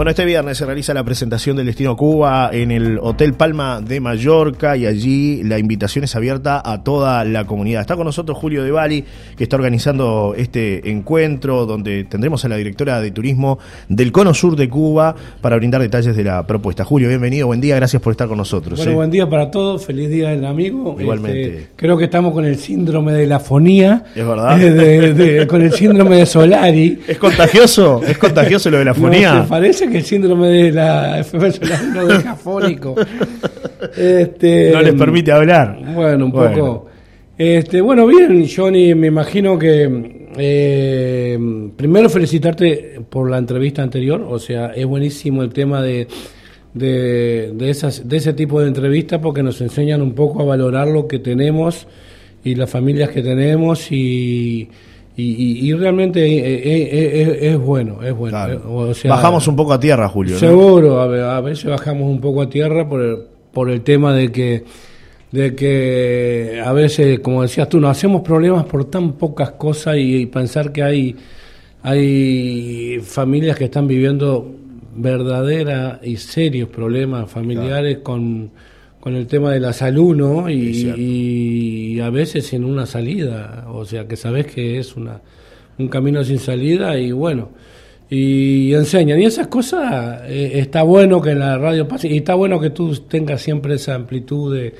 Bueno, este viernes se realiza la presentación del Destino Cuba en el Hotel Palma de Mallorca y allí la invitación es abierta a toda la comunidad. Está con nosotros Julio de Bali, que está organizando este encuentro donde tendremos a la directora de turismo del Cono Sur de Cuba para brindar detalles de la propuesta. Julio, bienvenido, buen día, gracias por estar con nosotros. Bueno, ¿eh? buen día para todos, feliz día del amigo. Igualmente. Este, creo que estamos con el síndrome de la fonía. Es verdad. eh, de- de- con el síndrome de Solari. ¿Es contagioso? ¿Es contagioso lo de la fonía? No, ¿te parece que el síndrome de la no deja fónico? Este, No les permite hablar. Bueno, un Bueno. poco. Este, bueno, bien, Johnny, me imagino que eh, primero felicitarte por la entrevista anterior, o sea, es buenísimo el tema de, de, de esas, de ese tipo de entrevistas porque nos enseñan un poco a valorar lo que tenemos y las familias que tenemos y, y, y- y realmente eh, eh, eh, es, es bueno, es bueno. Claro. O sea, Bajamos un poco a tierra, Julio. ¿no? Seguro, a, ve- a veces bajamos un poco a tierra por el, por el tema de que, de que a veces, como decías tú, nos hacemos problemas por tan pocas cosas y, y pensar que hay, hay familias que están viviendo verdaderas y serios problemas familiares con, con el tema de la salud, ¿no? Y, a veces sin una salida, o sea, que sabes que es una, un camino sin salida y bueno, y enseñan. Y esas cosas eh, está bueno que en la radio pase, y está bueno que tú tengas siempre esa amplitud de,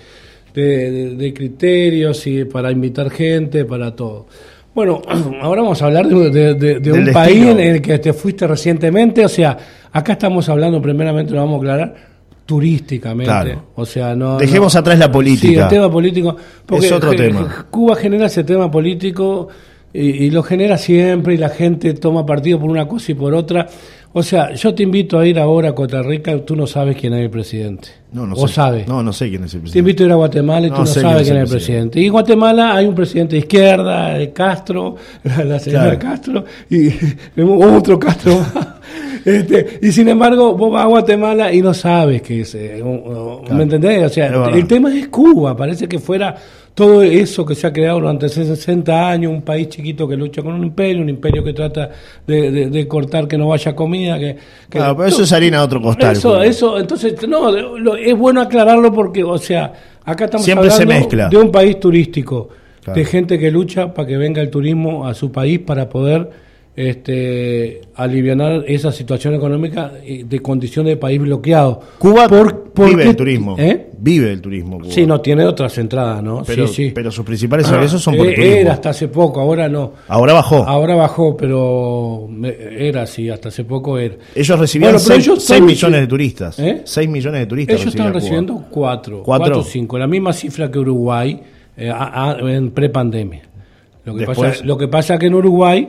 de, de- de criterios y para invitar gente, para todo. Bueno, ahora vamos a hablar de, de- de- de un destino. país en el que te fuiste recientemente, o sea, acá estamos hablando, primeramente lo vamos a aclarar, turísticamente. Claro. O sea, no. Dejemos no- atrás la política. Sí, el tema político. Porque Es otro tema. Cuba genera ese tema político y, y lo genera siempre y la gente toma partido por una cosa y por otra. O sea, yo te invito a ir ahora a Costa Rica, tú no sabes quién es el presidente. No, no o sé. sabes. No, no sé quién es el Te presidente. invito a ir a Guatemala y No tú no sabes quién es el presidente. presidente. Y en Guatemala hay un presidente de izquierda, Castro, la, la señora Claro. Castro, y otro Castro más. Este, y sin embargo, vos vas a Guatemala y no sabes qué es. eh, Claro. ¿Me entendés? O sea, el tema es Cuba. Parece que fuera todo eso que se ha creado durante 60 años, un país chiquito que lucha con un imperio, un imperio que trata de, de- de cortar que no vaya comida. Que, que- Claro, pero eso es harina de otro costal. eso, eso, entonces, no, lo- es bueno aclararlo porque, o sea, acá estamos Siempre se hablando mezcla. de un país turístico, Claro. de gente que lucha para que venga el turismo a su país para poder este, aliviar esa situación económica y de condición de país bloqueado. Cuba Por- ¿por vive qué- el turismo. ¿Eh? Vive el turismo. Cuba. Sí, no tiene otras entradas, ¿no? Pero, sí, sí. pero sus principales ingresos son por Eh, el turismo. Era hasta hace poco, ahora no. Ahora bajó. Ahora bajó, pero era así, hasta hace poco era. Ellos recibían Bueno, pero 6 ellos todos- millones de turistas. ¿Eh? 6 millones de turistas. Ellos estaban recibiendo cuatro, ¿Cuatro? cuatro o cinco, la misma cifra que Uruguay eh, a- a- en prepandemia. Lo que, Después- pasa, lo que pasa que en Uruguay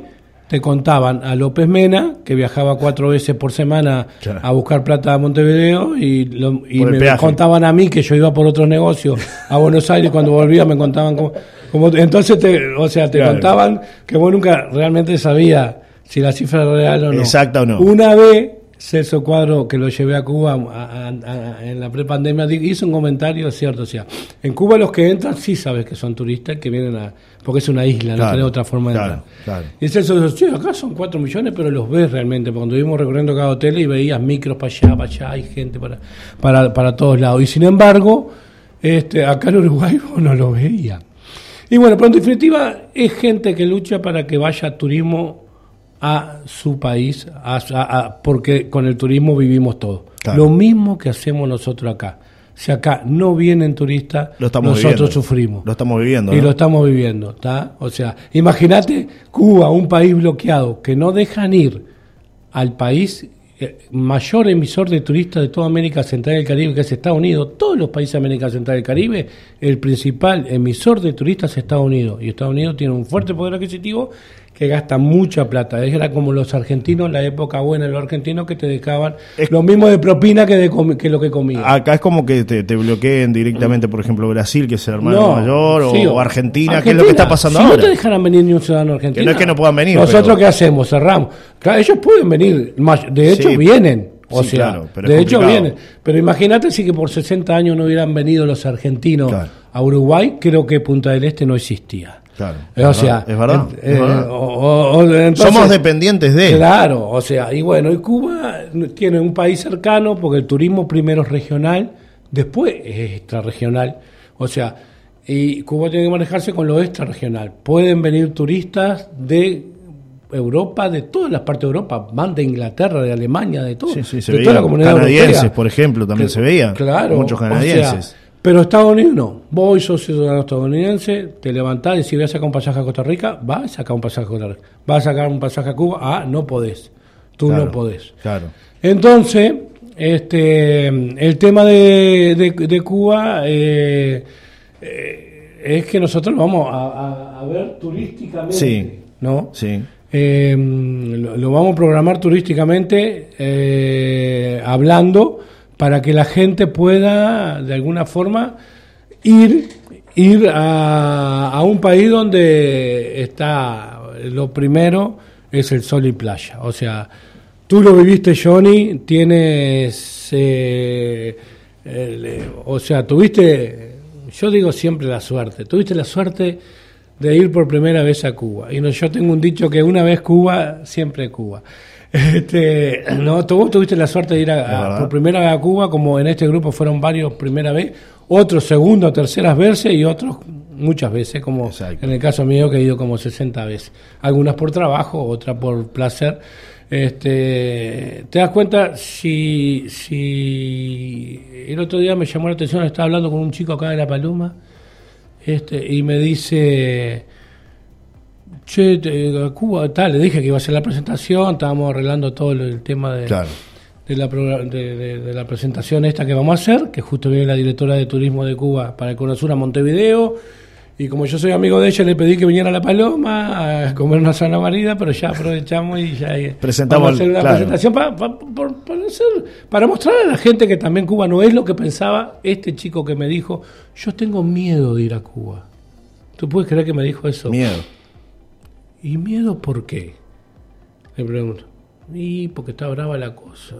te contaban a López Mena, que viajaba cuatro veces por semana Claro. a buscar plata a Montevideo, y, lo- y me peaje. contaban a mí que yo iba por otros negocios a Buenos Aires, cuando volvía me contaban cómo... cómo- entonces, te, o sea, te Claro. contaban que vos nunca realmente sabía si la cifra era real o no. Exacta o no. Una vez, Celso Cuadro, que lo llevé a Cuba a- a- a- en la prepandemia, hizo un comentario es cierto. O sea, en Cuba los que entran sí sabes que son turistas, que vienen a. porque es una isla, Claro, no tiene otra forma de claro, entrar. claro. Y Celso dijo: Sí, acá son 4 millones, pero los ves realmente. porque Cuando vimos recorriendo cada hotel y veías micros para allá, para allá, hay gente para, para, para todos lados. Y sin embargo, este, acá en Uruguay vos no lo veías. Y bueno, pero en definitiva es gente que lucha para que vaya turismo a su país, a- a- a- porque con el turismo vivimos todos. Claro. Lo mismo que hacemos nosotros acá. Si acá no vienen turistas, nosotros viviendo. sufrimos. Lo estamos viviendo. Y ¿no? lo estamos viviendo, ¿está? O sea, imagínate Cuba, un país bloqueado, que no dejan ir al país eh, mayor emisor de turistas de toda América Central y el Caribe, que es Estados Unidos. Todos los países de América Central y el Caribe, el principal emisor de turistas es Estados Unidos. Y Estados Unidos tiene un fuerte poder adquisitivo que gasta mucha plata. Era como los argentinos, la época buena de los argentinos que te dejaban Es- lo mismo de propina que, de que lo que comían. Acá es como que te, te bloqueen directamente, por ejemplo, Brasil, que es el hermano mayor, o, sí, o Argentina, que es lo que está pasando si ahora. no te dejaran venir ni un ciudadano argentino. Que no es que no puedan venir, Nosotros, pero- ¿qué hacemos? Cerramos. Claro, ellos pueden venir. De hecho, Sí. vienen. O Sí, sea, claro, pero de hecho complicado. vienen. Pero imagínate si que por 60 años no hubieran venido los argentinos Claro. a Uruguay, creo que Punta del Este no existía. Claro. Eh, o sea, es verdad. eh, es verdad. o- o- o- entonces- Somos dependientes de. Claro, o sea, y bueno, y Cuba tiene un país cercano porque el turismo primero es regional, después es extrarregional. O sea, y Cuba tiene que manejarse con lo extrarregional. Pueden venir turistas de Europa, de todas las partes de Europa, van de Inglaterra, de Alemania, de todo. Sí, sí, se de veía toda la comunidad canadienses, europea. por ejemplo, también se veía. Claro. Muchos o sea, canadienses. Pero Estados Unidos no. Vos sos ciudadano estadounidense, te levantás y si vas a sacar un pasaje a Costa Rica, vas a sacar un pasaje a Costa Rica. Vas a sacar un pasaje a Cuba, ah, no podés. Tú Claro, no podés. Claro. Entonces, este, el tema de, de- de Cuba eh, eh, es que nosotros lo vamos a, a- a ver turísticamente, Sí. ¿no? Sí. Eh, lo, lo vamos a programar turísticamente eh, hablando para que la gente pueda de alguna forma ir ir a, a un país donde está lo primero es el sol y playa o sea tú lo viviste Johnny tienes eh, o sea tuviste yo digo siempre la suerte tuviste la suerte de ir por primera vez a Cuba. Y no, yo tengo un dicho que una vez Cuba, siempre Cuba. Este, no, tú tuviste la suerte de ir a- por primera vez a Cuba, como en este grupo fueron varios primera vez, otros segunda, terceras veces y otros muchas veces, como Exacto. en el caso mío que he ido como 60 veces. Algunas por trabajo, otras por placer. Este, te das cuenta si, si el otro día me llamó la atención, estaba hablando con un chico acá de La Paloma, este, y me dice, che, a Cuba, tal, le dije que iba a hacer la presentación, estábamos arreglando todo el, tema de, Claro. de, la, de, de- de la presentación esta que vamos a hacer, que justo viene la directora de turismo de Cuba para el Conosur a Montevideo, y como yo soy amigo de ella, le pedí que viniera a La Paloma a comer una zona marida, pero ya aprovechamos y ya eh, Presentamos vamos a hacer una claro. presentación para, para, para- para hacer- para mostrar a la gente que también Cuba no es lo que pensaba este chico que me dijo, yo tengo miedo de ir a Cuba. ¿Tú puedes creer que me dijo eso? Miedo. ¿Y miedo por qué? Le pregunto. Y porque está brava la cosa.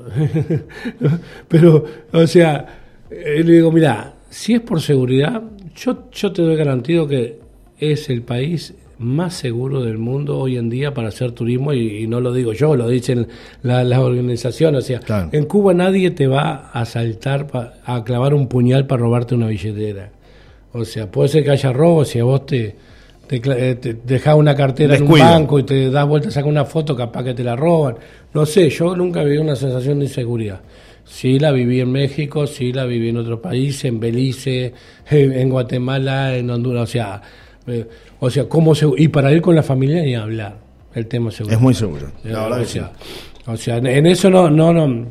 Pero, o sea, eh, le digo, mira, si es por seguridad, yo, yo te doy garantido que es el país más seguro del mundo hoy en día para hacer turismo y, y no lo digo yo, lo dicen la- las organizaciones. O sea, Claro. en Cuba nadie te va a asaltar, pa- a clavar un puñal para robarte una billetera. O sea, puede ser que haya robo si a vos te, te, eh, te dejás una cartera en un banco y te das vuelta, sacas una foto, capaz que te la roban. No sé, yo nunca viví una sensación de inseguridad. Sí la viví en México, sí la viví en otros países, en Belice, en Guatemala, en Honduras, o sea, eh, o sea, cómo se, y para ir con la familia ni hablar, el tema seguro. Es muy seguro. Eh, La verdad o que sí. sea, o sea, en- en eso no, no, no,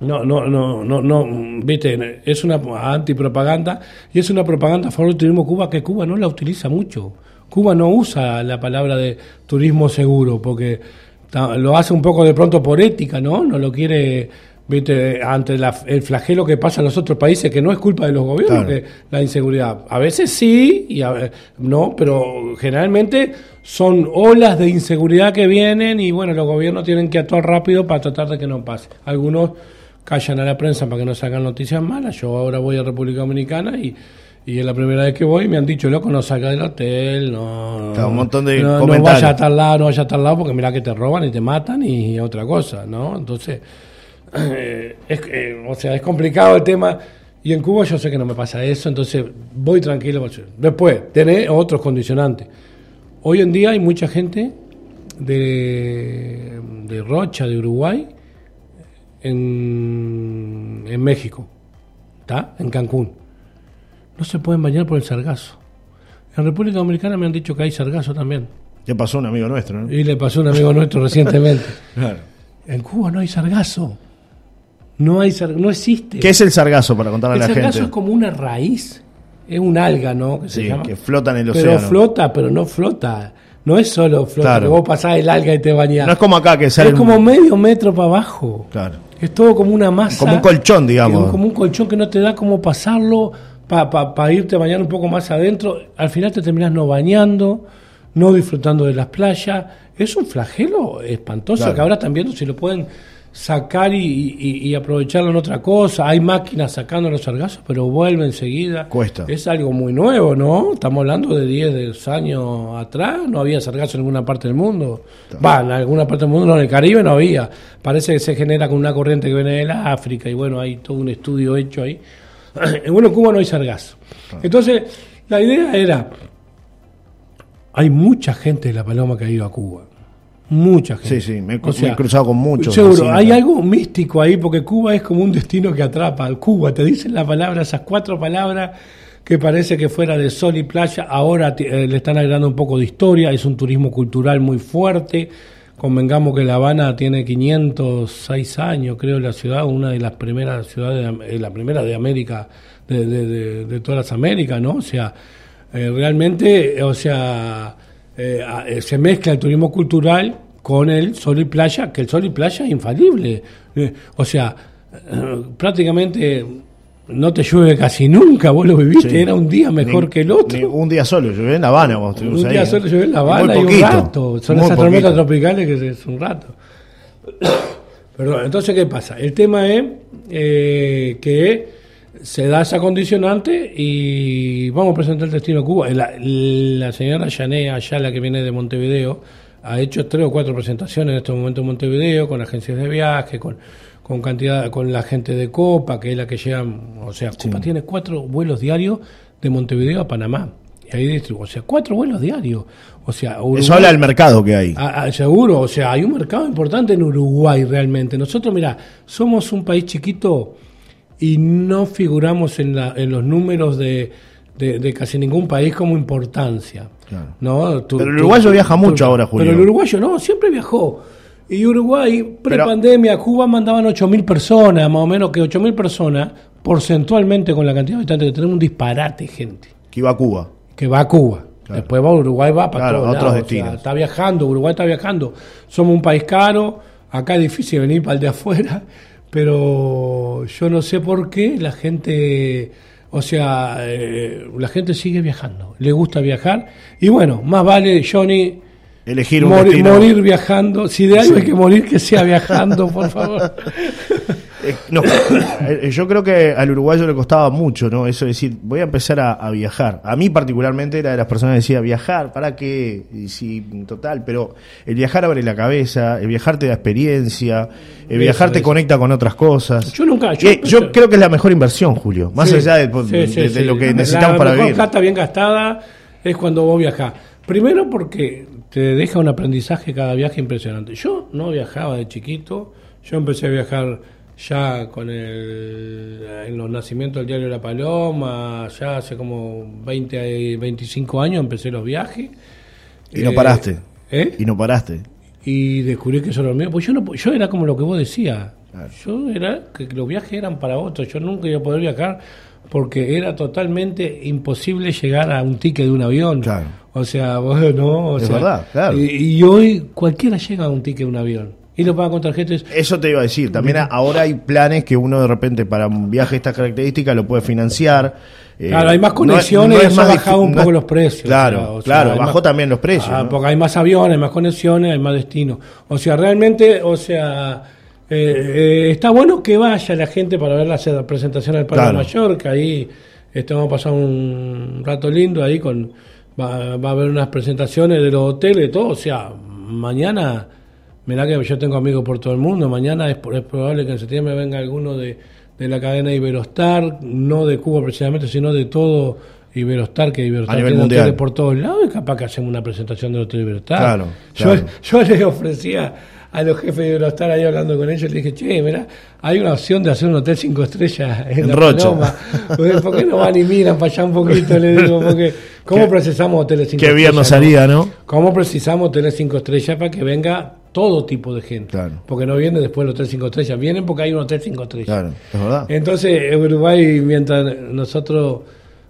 no, no, no, no, no, viste, es una antipropaganda y es una propaganda a favor del turismo Cuba que Cuba no la utiliza mucho. Cuba no usa la palabra de turismo seguro porque lo hace un poco de pronto por ética, ¿no? No lo quiere, viste, ante la- el flagelo que pasa en los otros países, que no es culpa de los gobiernos, Claro. que la inseguridad. A veces sí, y a no, pero generalmente son olas de inseguridad que vienen y bueno, los gobiernos tienen que actuar rápido para tratar de que no pase. Algunos callan a la prensa para que no sacan noticias malas. Yo ahora voy a República Dominicana y, y es la primera vez que voy y me han dicho, loco, no salga del hotel, no, Claro, un montón de no, no vaya a tal lado, no vaya a tal lado porque mira que te roban y te matan y, otra cosa, ¿no? Entonces, eh, es, eh, o sea, es complicado el tema. Y en Cuba yo sé que no me pasa eso, entonces voy tranquilo. Después, tenés otros condicionantes. Hoy en día hay mucha gente de, de Rocha, de Uruguay, en, en México, ¿está? En Cancún. No se pueden bañar por el sargazo. En República Dominicana me han dicho que hay sargazo también. ¿Qué pasó a un amigo nuestro? ¿no? Y le pasó a un amigo nuestro recientemente. Claro. En Cuba no hay sargazo. No hay sar- no existe. ¿Qué es el sargazo para contarle el a la sargazo gente? es como una raíz, es un alga, ¿no? Que se Sí, llama. que flota en el pero océano. flota, pero no flota. No es solo flota, Claro. que vos pasás el alga y te bañás. No es como acá que sale es como medio metro para abajo. Claro. Es todo como una masa. Como un colchón, digamos. Como un colchón que no te da como pasarlo para irte a bañar un poco más adentro. Al final te terminas no bañando, no disfrutando de las playas. Es un flagelo espantoso Claro. que ahora están viendo si lo pueden sacar y, y- y aprovecharlo en otra cosa. Hay máquinas sacando los sargazos, pero vuelve enseguida. Cuesta. Es algo muy nuevo, ¿no? Estamos hablando de 10 años atrás, no había sargazo en ninguna parte del mundo. Va, en alguna parte del mundo, no, en el Caribe no había. Parece que se genera con una corriente que viene de la África y bueno, hay todo un estudio hecho ahí. bueno, en Cuba no hay sargazo. Entonces, la idea era, hay mucha gente de La Paloma que ha ido a Cuba. Mucha gente. Sí, sí, me he cru- me he cruzado con muchos Seguro, hay algo místico ahí porque Cuba es como un destino que atrapa. Cuba, te dicen la palabra, esas cuatro palabras que parece que fuera de sol y playa, ahora eh, le están agregando un poco de historia, es un turismo cultural muy fuerte. Convengamos que La Habana tiene 506 años, creo, la ciudad, una de las primeras ciudades, de eh, la primera de América, de, de- de- de todas las Américas, ¿no? O sea, eh, realmente, o sea, eh, eh, se mezcla el turismo cultural con el sol y playa, que el sol y playa es infalible. Eh, o sea, eh, prácticamente no te llueve casi nunca, vos lo viviste, Sí. era un día mejor Ni- que el otro. ni un día solo, yo en La Habana. vos Un día solo llueve en La Habana y un rato. Son esas tormentas tropicales que es un rato. Perdón, entonces, ¿qué pasa? El tema es que se da esa condicionante y vamos a presentar el destino a Cuba. La, la señora Yané Ayala, que viene de Montevideo, ha hecho tres o cuatro presentaciones en este momento en Montevideo, con agencias de viaje, con, con cantidad, con la gente de Copa, que es la que lleva, o sea, Copa tiene cuatro vuelos diarios de Montevideo a Panamá. Y ahí o sea, cuatro vuelos diarios. O sea, Eso Uruguay- habla del mercado que hay. Ah, ah, seguro, o sea, hay un mercado importante en Uruguay realmente. Nosotros, mira, somos un país chiquito y no figuramos en, la, en los números de, de- de casi ningún país como importancia. Claro. ¿no? Tú- Pero el tú- uruguayo viaja mucho ahora, Julio. Pero el uruguayo no, siempre viajó. Y Uruguay, pre-pandemia, Cuba mandaban 8.000 personas, más o menos que 8.000 personas, porcentualmente con la cantidad de habitantes que tenemos, un disparate, gente Que iba a Cuba. que va a Cuba. Claro. Después va a Uruguay, va para Claro, todos a otros lados, o sea, destinos. está viajando, Uruguay está viajando. Somos un país caro, acá es difícil venir para el de afuera, pero yo no sé por qué la gente, o sea, eh, la gente sigue viajando, le gusta viajar. Y bueno, más vale, Johnny, Elegir un mori- destino. morir viajando. Si de algo hay que morir, que sea viajando, por favor. Eh, no, eh, yo creo que al uruguayo le costaba mucho, ¿no? Eso de decir, voy a empezar a, a viajar. A mí particularmente era de las personas que decía, viajar, ¿para qué? Y sí, total, pero el viajar abre la cabeza, el viajar te da experiencia, el Eso, viajar te eso. conecta con otras cosas. Yo nunca- yo, yo- yo creo que es la mejor inversión, Julio, más Sí, allá de, de- sí, sí, de sí. lo que La- necesitamos la para mejor vivir. plata bien gastada es cuando vos viajás. Primero porque te deja un aprendizaje cada viaje impresionante. Yo no viajaba de chiquito, yo empecé a viajar ya con el en los nacimientos del diario La Paloma, ya hace como 20, 25 años empecé los viajes. Y no Eh, paraste. ¿eh? Y no paraste. y descubrí que eso era lo mío. Pues yo, no, yo era como lo que vos decías. Claro. Yo era que los viajes eran para otros. Yo nunca iba a poder viajar porque era totalmente imposible llegar a un ticket de un avión. Claro. O sea, vos no. O Es sea, verdad, claro. Y, y hoy cualquiera llega a un ticket de un avión. Y lo paga con tarjetas. Eso te iba a decir. También a- ahora hay planes que uno de repente para un viaje de estas características lo puede financiar. Eh, Claro, hay más no conexiones y eso ha bajado un no poco los precios. Claro, o sea, claro, bajó más- también los precios. Ah. Porque hay más aviones, hay más conexiones, hay más destinos. O sea, realmente, o sea, eh, eh, está bueno que vaya la gente para ver la se- presentación del Parque Claro. Mallorca. Ahí estamos pasando un rato lindo ahí con va, va a haber unas presentaciones de los hoteles y todo. O sea, mañana, mirá que yo tengo amigos por todo el mundo. Mañana es, es probable que en septiembre venga alguno de, de la cadena Iberostar, no de Cuba precisamente, sino de todo Iberostar, que Iberostar A nivel tiene mundial. hoteles por todos lados y capaz que hacemos una presentación del Hotel Iberostar. Claro, Yo, claro. yo les ofrecía a los jefes de Iberostar ahí hablando con ellos, les dije, che, mira, hay una opción de hacer un hotel cinco estrellas en, En la Rocha. Paloma. ¿Por qué no van y miran para allá un poquito? Le digo, porque ¿cómo precisamos hoteles cinco Qué bien estrellas? nos no? haría, ¿no? ¿Cómo precisamos hoteles cinco estrellas para que venga todo tipo de gente? Claro. Porque no viene después el hotel cinco estrellas, vienen porque hay un hotel cinco estrellas. Claro, es verdad. Entonces, en Uruguay, mientras nosotros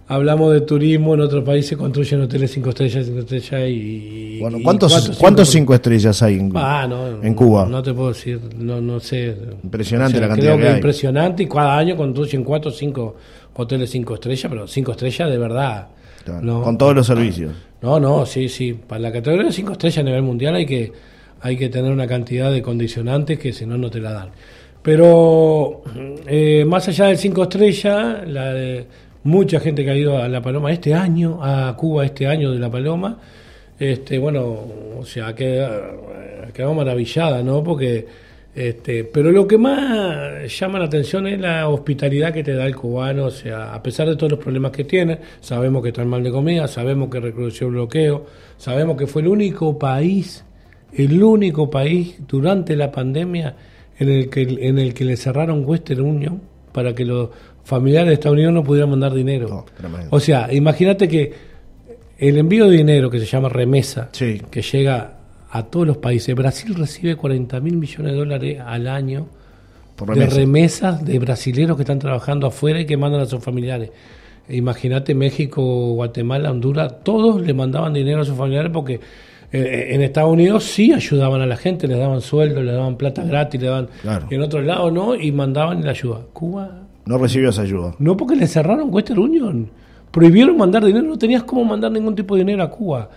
hablamos de turismo, en otros países construyen hoteles cinco estrellas, cinco estrellas y... Bueno, y ¿cuántos, cuatro, ¿cuántos cinco- estrellas hay en, Ah, no, en Cuba? No te puedo decir, no, no sé. Impresionante la creo cantidad que hay. Impresionante y cada año construyen cuatro o cinco hoteles cinco estrellas, pero cinco estrellas de verdad. Claro, No, Con todos los servicios. no, no, sí, sí. Para la categoría de cinco estrellas a nivel mundial hay que hay que tener una cantidad de condicionantes que si no, no te la dan. Pero eh, más allá del 5 estrellas, la de mucha gente que ha ido a La Paloma este año, a Cuba este año de La Paloma, este, bueno, o sea, quedado, maravillada, ¿no? Porque, este, pero lo que más llama la atención es la hospitalidad que te da el cubano, o sea, a pesar de todos los problemas que tiene, sabemos que está mal de comida, sabemos que recrudeció el bloqueo, sabemos que fue el único país, el único país durante la pandemia en el que, en el que le cerraron Western Union para que los familiares de Estados Unidos no pudieran mandar dinero. o sea, imagínate que el envío de dinero que se llama remesa, que llega a todos los países, Brasil recibe 40 mil millones de dólares al año de remesas de brasileños que están trabajando afuera y que mandan a sus familiares. Imagínate México, Guatemala, Honduras, todos le mandaban dinero a sus familiares porque en Estados Unidos sí ayudaban a la gente, les daban sueldo, les daban plata gratis, le daban. Y en otros lados no, y mandaban la ayuda. Cuba. No recibió esa ayuda. No, porque le cerraron Western Union. Prohibieron mandar dinero, no tenías cómo mandar ningún tipo de dinero a Cuba.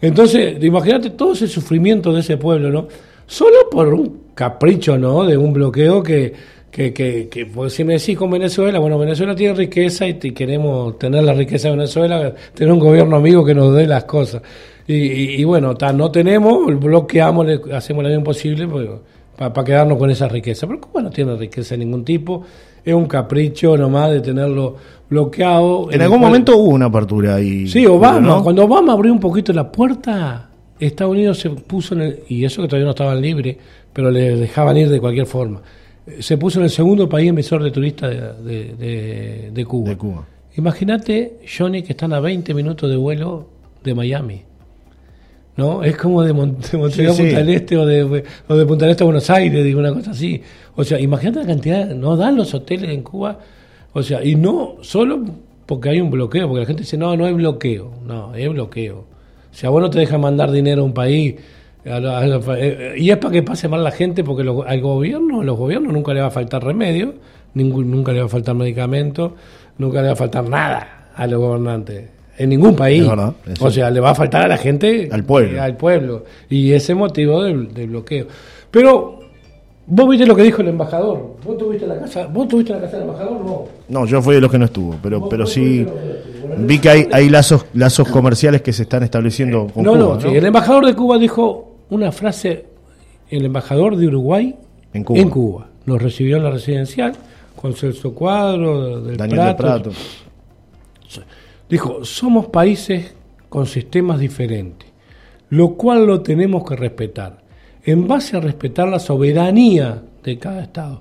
Entonces, imagínate todo ese sufrimiento de ese pueblo, ¿no? Solo por un capricho, ¿no? De un bloqueo que, que, que, que pues, si me decís con Venezuela, bueno, Venezuela tiene riqueza y queremos tener la riqueza de Venezuela, tener un gobierno amigo que nos dé las cosas. Y, bueno, no tenemos, bloqueamos, hacemos lo mismo posible pues, para quedarnos con esa riqueza. Pero Cuba no tiene riqueza de ningún tipo, es un capricho nomás de tenerlo bloqueado. En, algún momento hubo una apertura ahí. Sí, Obama, cuando Obama abrió un poquito la puerta, Estados Unidos se puso en el, y eso que todavía no estaban libres, pero les dejaban ir de cualquier forma. Se puso en el segundo país emisor de turistas de, de Cuba. De Cuba. Imagínate, Johnny, que están a 20 minutos de vuelo de Miami. ¿No? Es como de, Montevideo a Punta del Este o de, o de Punta del Este a Buenos Aires, digo, una cosa así. O sea, imagínate la cantidad, no dan los hoteles en Cuba, o sea, y no solo porque hay un bloqueo, porque la gente dice, no, no hay bloqueo, no, hay bloqueo. O sea, vos no te dejas mandar dinero a un país, eh, y es para que pase mal la gente, porque al gobierno, los gobiernos nunca le va a faltar remedio, nunca le va a faltar medicamento, nunca le va a faltar nada a los gobernantes en ningún país. o sea, le va a faltar a la gente, al pueblo. al pueblo. Y ese motivo del, bloqueo. Pero vos viste lo que dijo el embajador. ¿Vos tuviste la casa, ¿vos tuviste la casa del embajador? No. No, yo fui de los que no estuvo, pero pero sí vi que hay, hay lazos lazos comerciales que se están estableciendo con no, Cuba. No, el embajador de Cuba dijo una frase, el embajador de Uruguay en Cuba. Nos recibió en la residencial con Celso Cuadro, del Daniel Prato. Dijo, somos países con sistemas diferentes, lo cual lo tenemos que respetar, en base a respetar la soberanía de cada Estado.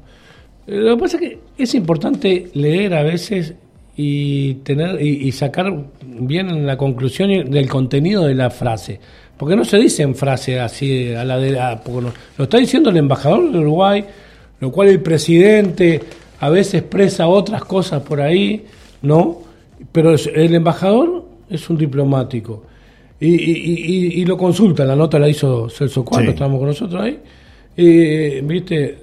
Eh, lo que pasa es que es importante leer a veces y tener y, sacar bien la conclusión del contenido de la frase, porque no se dice en frase así a la de lo está diciendo el embajador de Uruguay, lo cual el presidente a veces expresa otras cosas por ahí, ¿no? Pero el embajador es un diplomático y, lo consulta, la nota la hizo Celso cuando estábamos con nosotros ahí. Y, ¿viste?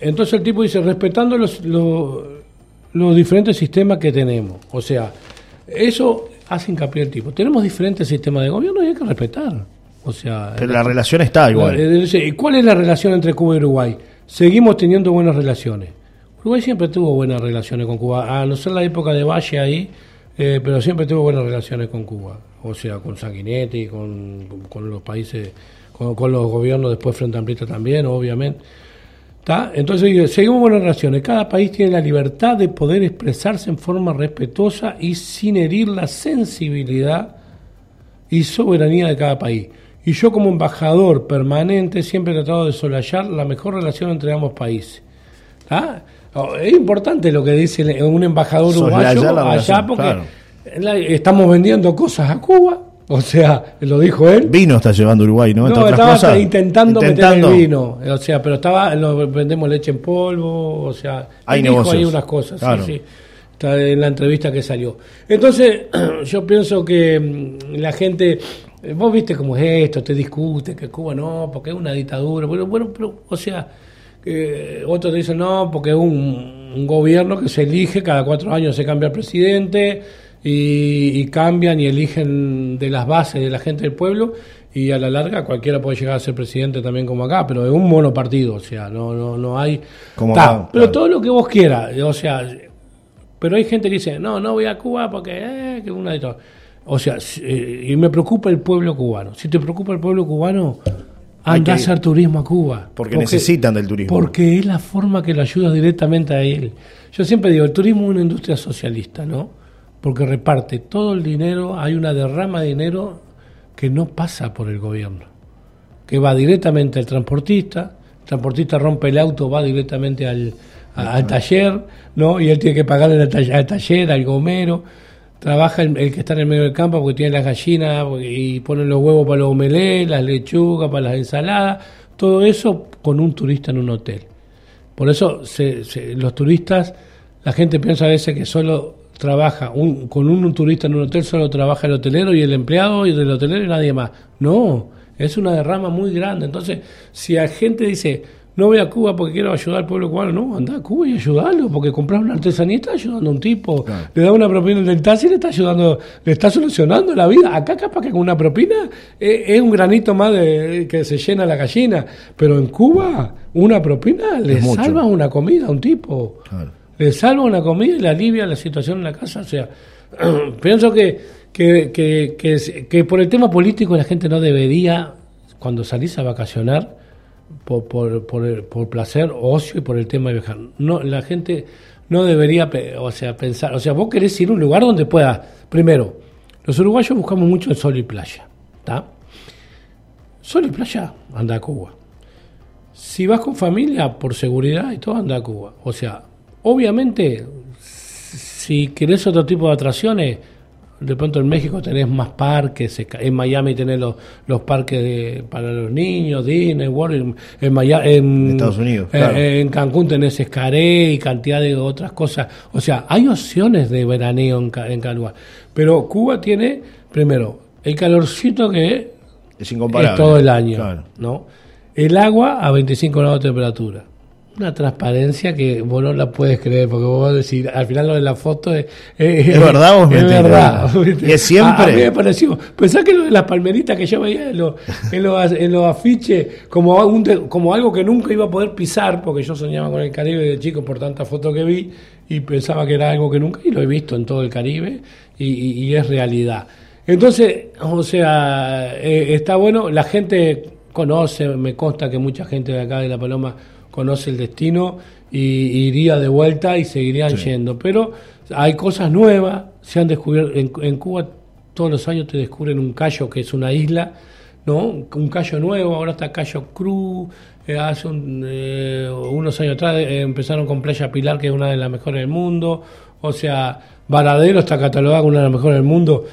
Entonces el tipo dice, respetando los, los, diferentes sistemas que tenemos. O sea, eso hace hincapié el tipo. Tenemos diferentes sistemas de gobierno y hay que respetar. O sea, Pero la, relación está igual. ¿Y cuál es la relación entre Cuba y Uruguay? Seguimos teniendo buenas relaciones. Uruguay siempre tuvo buenas relaciones con Cuba, a no ser la época de Valle ahí, eh, pero siempre tuvo buenas relaciones con Cuba, o sea, con Sanguinetti, con, con los países, con, los gobiernos después frente a Amplita también, obviamente. Entonces, seguimos buenas relaciones. Cada país tiene la libertad de poder expresarse en forma respetuosa y sin herir la sensibilidad y soberanía de cada país. Y yo como embajador permanente siempre he tratado de solayar la mejor relación entre ambos países. Es importante lo que dice un embajador uruguayo allá porque estamos vendiendo cosas a Cuba. O sea, lo dijo él. Vino está llevando Uruguay, ¿no? No, estaba intentando, meter el vino. O sea, pero estaba, vendemos leche en polvo, o sea, hay negocios. Dijo ahí unas cosas, sí, sí. Está en la entrevista que salió. Entonces, yo pienso que mm, la gente, vos viste cómo es esto, te discute que Cuba no, porque es una dictadura. Bueno, bueno, pero, o sea, eh, otros dicen no, porque es un, gobierno que se elige, cada cuatro años se cambia el presidente y, cambian y eligen de las bases de la gente del pueblo y a la larga cualquiera puede llegar a ser presidente también como acá, pero es un monopartido, o sea, no no no hay Como Ta, acá, pero claro. todo lo que vos quieras, o sea, pero hay gente que dice, "No, no voy a Cuba porque eh, que una de todo." O sea, eh, y me preocupa el pueblo cubano. Si te preocupa el pueblo cubano, anda a hacer turismo a Cuba. Porque necesitan del turismo. Porque es la forma que lo ayuda directamente a él. Yo siempre digo, el turismo es una industria socialista, ¿no? Porque reparte todo el dinero, hay una derrama de dinero que no pasa por el gobierno, que va directamente al transportista, el transportista rompe el auto, va directamente al, a- al taller, ¿no? Y él tiene que pagarle al taller, al, taller, al gomero. Trabaja el, el que está en el medio del campo porque tiene las gallinas y pone los huevos para los omelés, las lechugas, para las ensaladas, todo eso con un turista en un hotel. Por eso se- se- los turistas, la gente piensa a veces que solo trabaja, un, con un, un turista en un hotel solo trabaja el hotelero y el empleado y del hotelero y nadie más. No, es una derrama muy grande. Entonces, si la gente dice, no voy a Cuba porque quiero ayudar al pueblo cubano, no, anda a Cuba y ayudarlo, porque comprar una artesanía está ayudando a un tipo, Claro. le da una propina del taxi y le está ayudando, le está solucionando la vida. Acá capaz que con una propina eh, es un granito más de que se llena la gallina, pero en Cuba una propina le Es mucho. salva una comida a un tipo. Claro. Le salva una comida y le alivia la situación en la casa. O sea, pienso que, que, que, que, que por el tema político la gente no debería, cuando salís a vacacionar, por, por, por, placer, ocio y por el tema de viajar. No, la gente no debería o sea, pensar, o sea, vos querés ir a un lugar donde pueda, primero, los uruguayos buscamos mucho el sol y playa, ¿está? Sol y playa, anda a Cuba. Si vas con familia, por seguridad y todo, anda a Cuba. O sea, obviamente, si querés otro tipo de atracciones, de pronto en México tenés más parques, en Miami tenés los, los parques de, para los niños, Disney World, en, Maya- en Estados Unidos, eh, claro. en Cancún tenés Escaré y cantidad de otras cosas. O sea, hay opciones de veraneo en, en cada lugar. Pero Cuba tiene, primero, el calorcito que Es incomparable. es todo el año, Claro. ¿no? El agua a 25 grados de temperatura. Una transparencia que vos no la puedes creer, porque vos vas a decir, al final lo de la foto es... ¿Es verdad o es es mentira? verdad. ¿Y es siempre? A, a mí me pareció... Pensá que lo de las palmeritas que yo veía en los, en los, en los afiches como, un como algo que nunca iba a poder pisar, porque yo soñaba con el Caribe de chico por tantas fotos que vi, y pensaba que era algo que nunca... Y lo he visto en todo el Caribe, y, y- y es realidad. Entonces, o sea, eh, está bueno, la gente conoce, me consta que mucha gente de acá de La Paloma conoce el destino y, y iría de vuelta y seguirían yendo, pero hay cosas nuevas, se han descubierto, en, en Cuba todos los años te descubren un callo que es una isla, ¿no? Un callo nuevo, ahora está Cayo Cruz, eh, hace un, eh, unos años atrás eh, empezaron con Playa Pilar, que es una de las mejores del mundo, o sea, Varadero está catalogada como una de las mejores del mundo.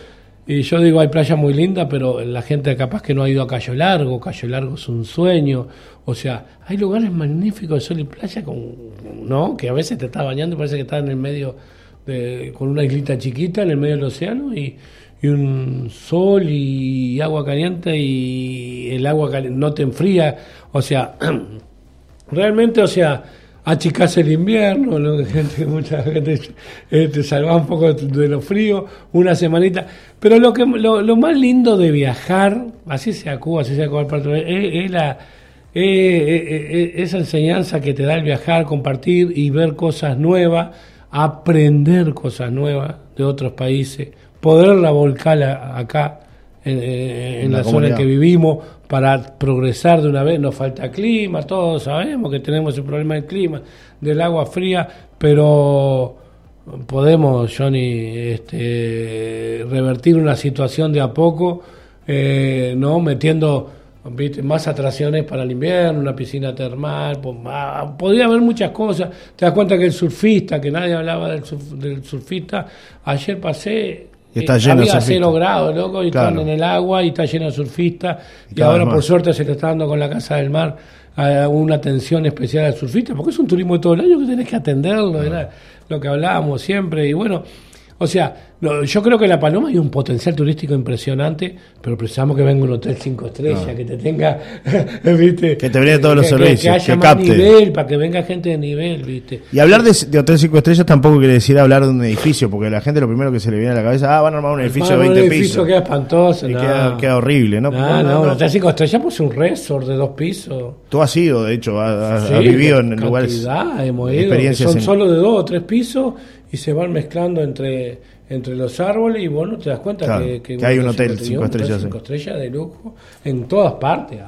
Y yo digo, hay playas muy lindas, pero la gente capaz que no ha ido a Cayo Largo, Cayo Largo es un sueño. O sea, hay lugares magníficos de sol y playa, con, ¿no? Que a veces te estás bañando y parece que estás en el medio, de, con una islita chiquita en el medio del océano y, y un sol y agua caliente y el agua cali- no te enfría. O sea, realmente, o sea, achicarse el invierno, lo que gente, mucha gente eh, te salva un poco de, de lo frío, una semanita. Pero lo que lo, lo más lindo de viajar, así sea Cuba, así sea cualquier parte, del- es, es la eh, esa enseñanza que te da el viajar, compartir y ver cosas nuevas, aprender cosas nuevas de otros países, poderla volcar a- acá en, en- en la la, zona en que vivimos para progresar de una vez. Nos falta clima, todos sabemos que tenemos el problema del clima, del agua fría, pero podemos, Johnny, este, revertir una situación de a poco, eh, no metiendo ¿viste? más atracciones para el invierno, una piscina termal, ah, podría haber muchas cosas. Te das cuenta que el surfista, que nadie hablaba del, surf- del surfista, ayer pasé. Y está eh, lleno de había surfistas. cero grados, loco, y Claro. están en el agua y está lleno de surfistas. Y, ahora, por suerte, se le está dando con la Casa del Mar eh, una atención especial al surfista, porque es un turismo de todo el año que tenés que atenderlo, era lo que hablábamos siempre. Y bueno, o sea, yo creo que La Paloma hay un potencial turístico impresionante, pero precisamos que venga un hotel cinco estrellas, que te tenga, ¿viste? Que te brinde todos los servicios, que, haya más nivel, para que venga gente de nivel, ¿viste? Y hablar de, hotel cinco estrellas tampoco quiere decir hablar de un edificio, porque la gente lo primero que se le viene a la cabeza, ah, van a armar un edificio de 20 pisos. Un edificio queda espantoso, y queda, horrible, ¿no? No, no, un hotel cinco estrellas pues un resort de dos pisos. Tú has ido, de hecho, has, vivido en lugares... hemos ido, son solo de dos o tres pisos y se van mezclando entre entre los árboles y vos no te das cuenta que, hay un hotel cinco estrellas. Cinco estrellas de lujo en todas partes.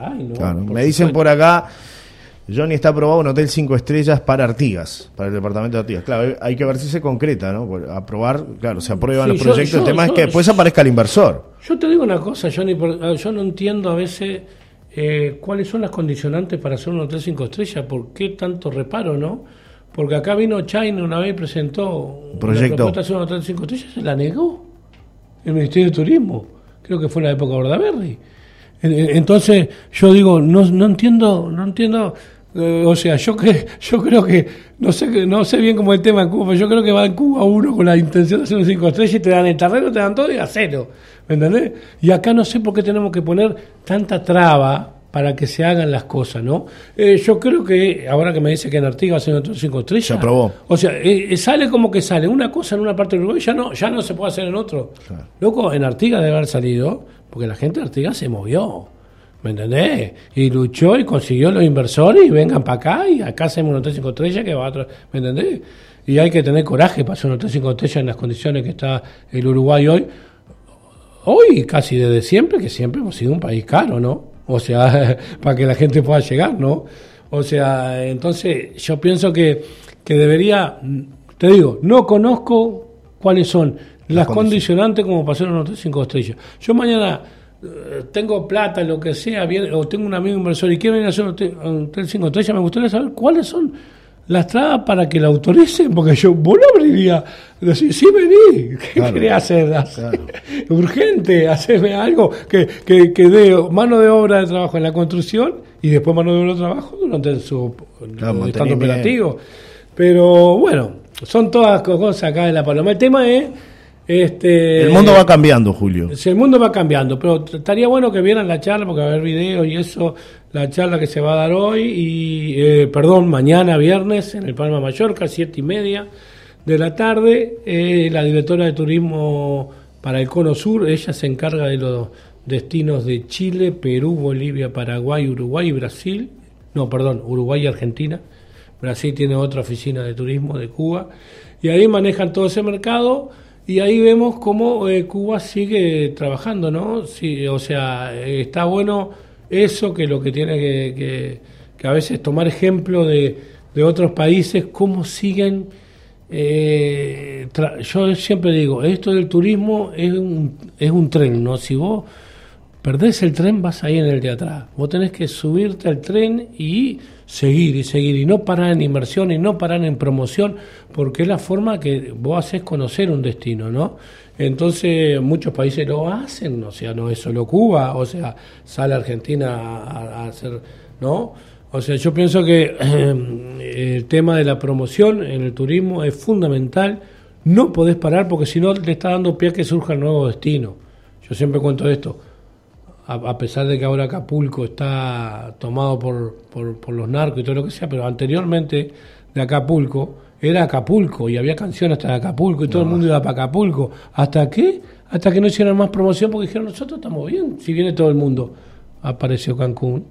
Me dicen por acá, Johnny está aprobado un hotel cinco estrellas para Artigas, para el departamento de Artigas. Claro, hay que ver si se concreta, ¿no? Aprobar, claro, se aprueban los proyectos. el tema es que después aparezca el inversor. Yo te digo una cosa, Johnny, ah, yo no entiendo a veces eh, cuáles son las condicionantes para hacer un hotel cinco estrellas, por qué tanto reparo, ¿no? Porque acá vino China una vez y presentó un proyecto. Una propuesta de estrellas, se la negó el Ministerio de Turismo. Creo que fue en la época de Bordaberry. Entonces, yo digo, no, no entiendo, no entiendo. Eh, o sea, yo, que, yo creo que, no sé no sé bien cómo es el tema en Cuba, pero yo creo que va en Cuba uno con la intención de hacer un cinco estrellas y te dan el terreno, te dan todo y a cero. ¿Me entendés? Y acá no sé por qué tenemos que poner tanta traba para que se hagan las cosas, ¿no? Eh, yo creo que, ahora que me dice que en Artigas hacen otros cinco estrellas... Se aprobó. O sea, eh, eh, sale como que sale una cosa en una parte del Uruguay, ya no, ya no se puede hacer en otro. Loco, en Artigas debe haber salido, porque la gente de Artigas se movió, ¿me entendés? Y luchó y consiguió los inversores y vengan para acá y acá hacemos un cinco estrellas que va a otro, ¿me entendés? Y hay que tener coraje para hacer un cinco estrellas en las condiciones que está el Uruguay hoy. Hoy, casi desde siempre, que siempre hemos sido un país caro, ¿no? O sea, para que la gente pueda llegar, ¿no? O sea, entonces yo pienso que, que debería, te digo, no conozco cuáles son las, condicionantes como un hotel cinco estrellas. Yo mañana eh, tengo plata, lo que sea, bien, o tengo un amigo inversor y quiero venir a hacer un hotel, un hotel cinco estrellas, me gustaría saber cuáles son las trabas para que la autoricen, porque yo, vos lo abriría, decir, sí, vení, ¿qué querés hacer? Urgente, hacerme algo que, que, que dé mano de obra de trabajo en la construcción y después mano de obra de trabajo durante su estando operativo. Pero bueno, son todas cosas acá en la paloma. El tema es este, el mundo va cambiando, Julio. El mundo va cambiando, pero estaría bueno que vieran la charla, porque va a haber videos y eso, la charla que se va a dar hoy, y eh, perdón, mañana viernes en el Palma Mallorca, siete y media de la tarde. Eh, la directora de turismo para el Cono Sur, ella se encarga de los destinos de Chile, Perú, Bolivia, Paraguay, Uruguay y Brasil. No, perdón, Uruguay y Argentina. Brasil tiene otra oficina de turismo de Cuba. Y ahí manejan todo ese mercado y ahí vemos cómo eh, Cuba sigue trabajando, ¿no? Sí, o sea, está bueno eso, que lo que tiene que, que, a veces tomar ejemplo de, otros países, cómo siguen... Eh, yo siempre digo, esto del turismo es un, es un tren, ¿no? Si vos perdés el tren, vas ahí en el de atrás. Vos tenés que subirte al tren y seguir y seguir y no parar en inversión y no parar en promoción, porque es la forma que vos haces conocer un destino, ¿no? Entonces muchos países lo hacen, o sea, no es solo Cuba, o sea, sale Argentina a, hacer, ¿no? O sea, yo pienso que el tema de la promoción en el turismo es fundamental, no podés parar porque si no le está dando pie a que surja nuevo destino. Yo siempre cuento esto a, pesar de que ahora Acapulco está tomado por, por, los narcos y todo lo que sea, pero anteriormente de Acapulco era Acapulco y había canciones hasta Acapulco y todo el mundo iba para Acapulco. ¿Hasta qué? Hasta que no hicieron más promoción porque dijeron, nosotros estamos bien, si viene todo el mundo. Apareció Cancún,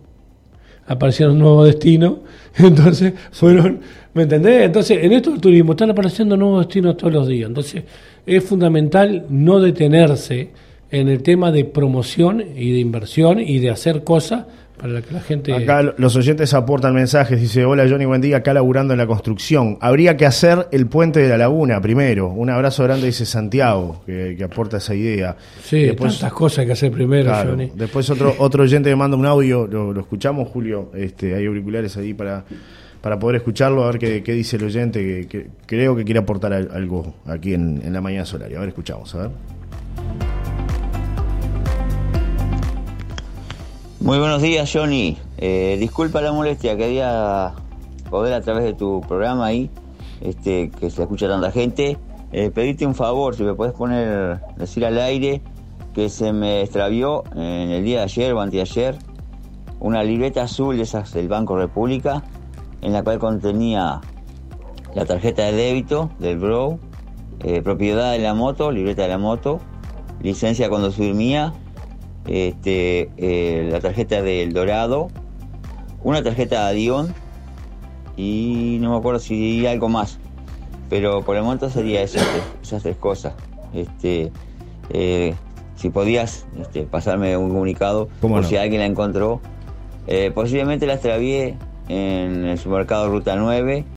aparecieron nuevos destinos, entonces fueron, ¿me entendés? Entonces, en esto del turismo están apareciendo nuevos destinos todos los días, entonces es fundamental no detenerse en el tema de promoción y de inversión y de hacer cosas para que la gente... Acá los oyentes aportan mensajes, dice, hola Johnny, buen día, acá laburando en la construcción. Habría que hacer el puente de la laguna primero. Un abrazo grande, dice Santiago, que, aporta esa idea. Sí, después, tantas cosas hay que hacer primero, Johnny. Después otro, otro oyente me manda un audio, lo, escuchamos, Julio, este, hay auriculares ahí para para poder escucharlo, a ver qué, qué dice el oyente, que, creo que quiere aportar algo aquí en, en la mañana solar. A ver, escuchamos, a ver. Muy buenos días, Johnny. Eh, disculpa la molestia, quería poder a través de tu programa ahí, este, que se escucha tanta gente, eh, pedirte un favor, si me puedes poner, decir al aire que se me extravió en el día de ayer o anteayer una libreta azul de esas del Banco República, en la cual contenía la tarjeta de débito del Bro, eh, propiedad de la moto, libreta de la moto, licencia cuando conducir mía, este, eh, la tarjeta del Dorado, una tarjeta de Dion y no me acuerdo si algo más. Pero por el momento sería esas tres cosas. Este, eh, si podías este, pasarme un comunicado por si alguien la encontró. Eh, posiblemente la extravié en el supermercado Ruta 9